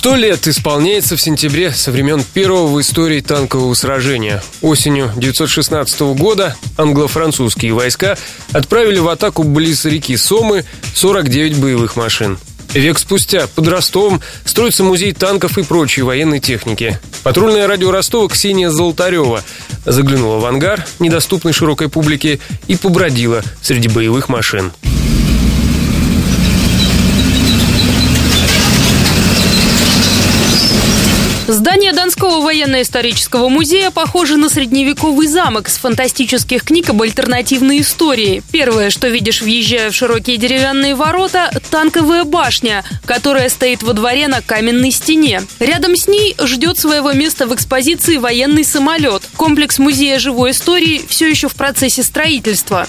Сто лет исполняется в сентябре со времен первого в истории танкового сражения. Осенью 1916 года англо-французские войска отправили в атаку близ реки Сомы 49 боевых машин. Век спустя под Ростовом строится музей танков и прочей военной техники. Патрульное радио Ростова Ксения Золотарева заглянула в ангар, недоступный широкой публике, и побродила среди боевых машин. Военно-исторического музея похоже на средневековый замок с фантастических книг об альтернативной истории. Первое, что видишь, въезжая в широкие деревянные ворота – танковая башня, которая стоит во дворе на каменной стене. Рядом с ней ждет своего места в экспозиции военный самолет. Комплекс музея живой истории все еще в процессе строительства.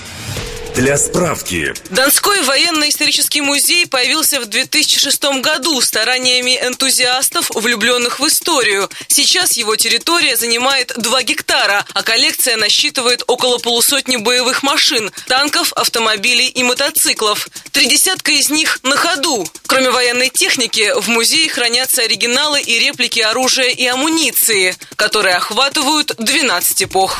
Для справки. Донской военно-исторический музей появился в 2006 году стараниями энтузиастов, влюбленных в историю. Сейчас его территория занимает 2 гектара, а коллекция насчитывает около полусотни боевых машин, танков, автомобилей и мотоциклов. Три десятка из них на ходу. Кроме военной техники, в музее хранятся оригиналы и реплики оружия и амуниции, которые охватывают 12 эпох.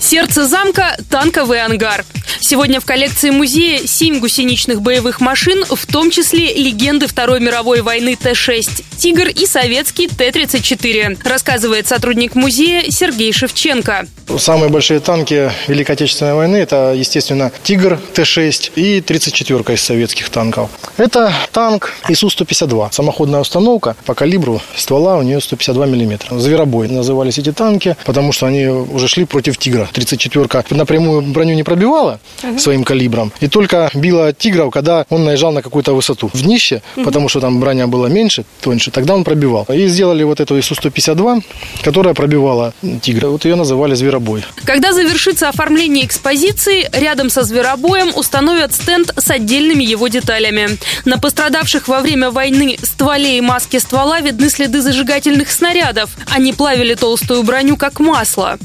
Сердце замка – танковый ангар. Сегодня в коллекции музея семь гусеничных боевых машин, в том числе легенды Второй мировой войны Т-6, «Тигр» и советский Т-34, рассказывает сотрудник музея Сергей Шевченко. Самые большие танки Великой Отечественной войны – это, естественно, «Тигр» Т-6 и 34-ка из советских танков. Это танк ИСУ-152. Самоходная установка по калибру ствола у нее 152 мм. Зверобой назывались эти танки, потому что они уже шли против «Тигра». 34-ка напрямую броню не пробивала, uh-huh. своим калибром. И только била тигров, когда он наезжал на какую-то высоту в днище, uh-huh. потому что там броня была меньше, тоньше, тогда он пробивал. И сделали вот эту ИСУ-152, которая пробивала тигра. Вот ее называли зверобой. Когда завершится оформление экспозиции, рядом со зверобоем установят стенд с отдельными его деталями. На пострадавших во время войны стволе и маске ствола видны следы зажигательных снарядов. Они плавили толстую броню как масло.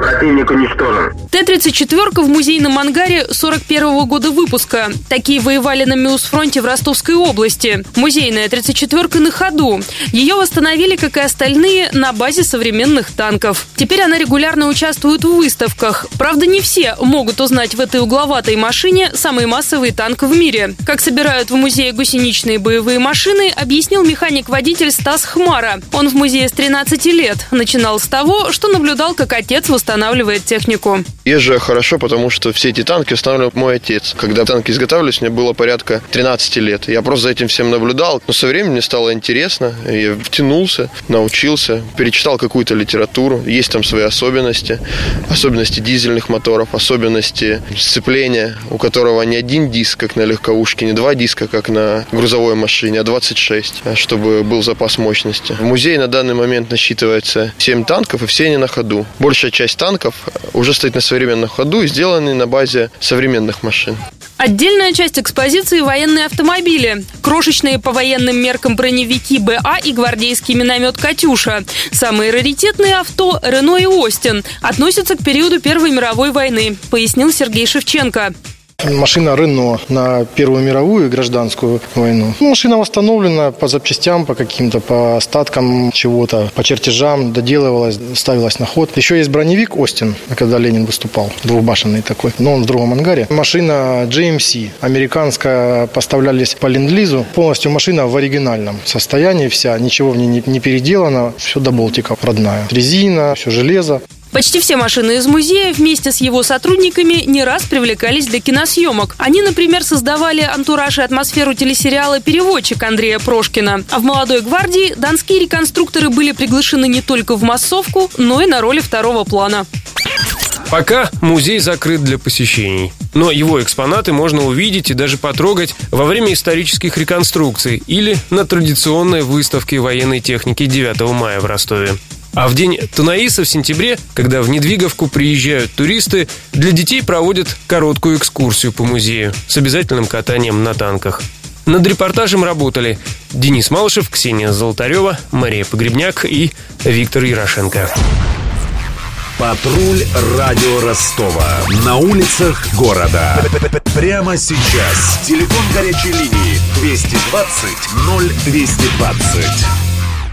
Противник уничтожен. Т-34 в музейном ангаре 41 года выпуска. Такие воевали на Миусфронте в Ростовской области. Музейная 34 на ходу. Ее восстановили, как и остальные, на базе современных танков. Теперь она регулярно участвует в выставках. Правда, не все могут узнать в этой угловатой машине самый массовый танк в мире. Как собирают в музее гусеничные боевые машины, объяснил механик-водитель Стас Хмара. Он в музее с 13 лет. Начинал с того, что наблюдал, как отец восстанавливал устанавливает технику. Езжу хорошо, потому что все эти танки устанавливал мой отец. Когда танки изготавливались, мне было порядка 13 лет. Я просто за этим всем наблюдал. Но со временем мне стало интересно. Я втянулся, научился, перечитал какую-то литературу. Есть там свои особенности. Особенности дизельных моторов, особенности сцепления, у которого не один диск, как на легковушке, не два диска, как на грузовой машине, а 26, чтобы был запас мощности. В музее на данный момент насчитывается 7 танков, и все они на ходу. Большая часть танков уже стоит на современном ходу и сделаны на базе современных машин. Отдельная часть экспозиции – военные автомобили. Крошечные по военным меркам броневики БА и гвардейский миномет «Катюша». Самые раритетные авто – Рено и Остин. Относятся к периоду Первой мировой войны, пояснил Сергей Шевченко. Машина Рено на Первую мировую и гражданскую войну. Ну, машина восстановлена по запчастям, по каким-то, по остаткам чего-то, по чертежам, доделывалась, ставилась на ход. Еще есть броневик Остин, когда Ленин выступал, двухбашенный такой, но он в другом ангаре. Машина GMC, американская, поставлялись по ленд-лизу. Полностью машина в оригинальном состоянии вся, ничего в ней не, не переделано, все до болтиков родная. Резина, все железо. Почти все машины из музея вместе с его сотрудниками не раз привлекались для киносъемок. Они, например, создавали антураж и атмосферу телесериала «Переводчик» Андрея Прошкина. А в «Молодой гвардии» донские реконструкторы были приглашены не только в массовку, но и на роли второго плана. Пока музей закрыт для посещений. Но его экспонаты можно увидеть и даже потрогать во время исторических реконструкций или на традиционной выставке военной техники 9 мая в Ростове. А в день Танаиса в сентябре, когда в Недвиговку приезжают туристы, для детей проводят короткую экскурсию по музею с обязательным катанием на танках. Над репортажем работали Денис Малышев, Ксения Золотарева, Мария Погребняк и Виктор Ярошенко. Патруль радио Ростова. На улицах города. Прямо сейчас. Телефон горячей линии 220 0220.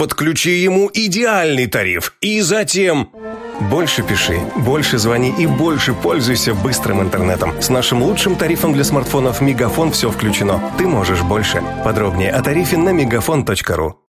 подключи ему идеальный тариф и затем... Больше пиши, больше звони и больше пользуйся быстрым интернетом. С нашим лучшим тарифом для смартфонов «Мегафон» все включено. Ты можешь больше. Подробнее о тарифе на мегафон.ру.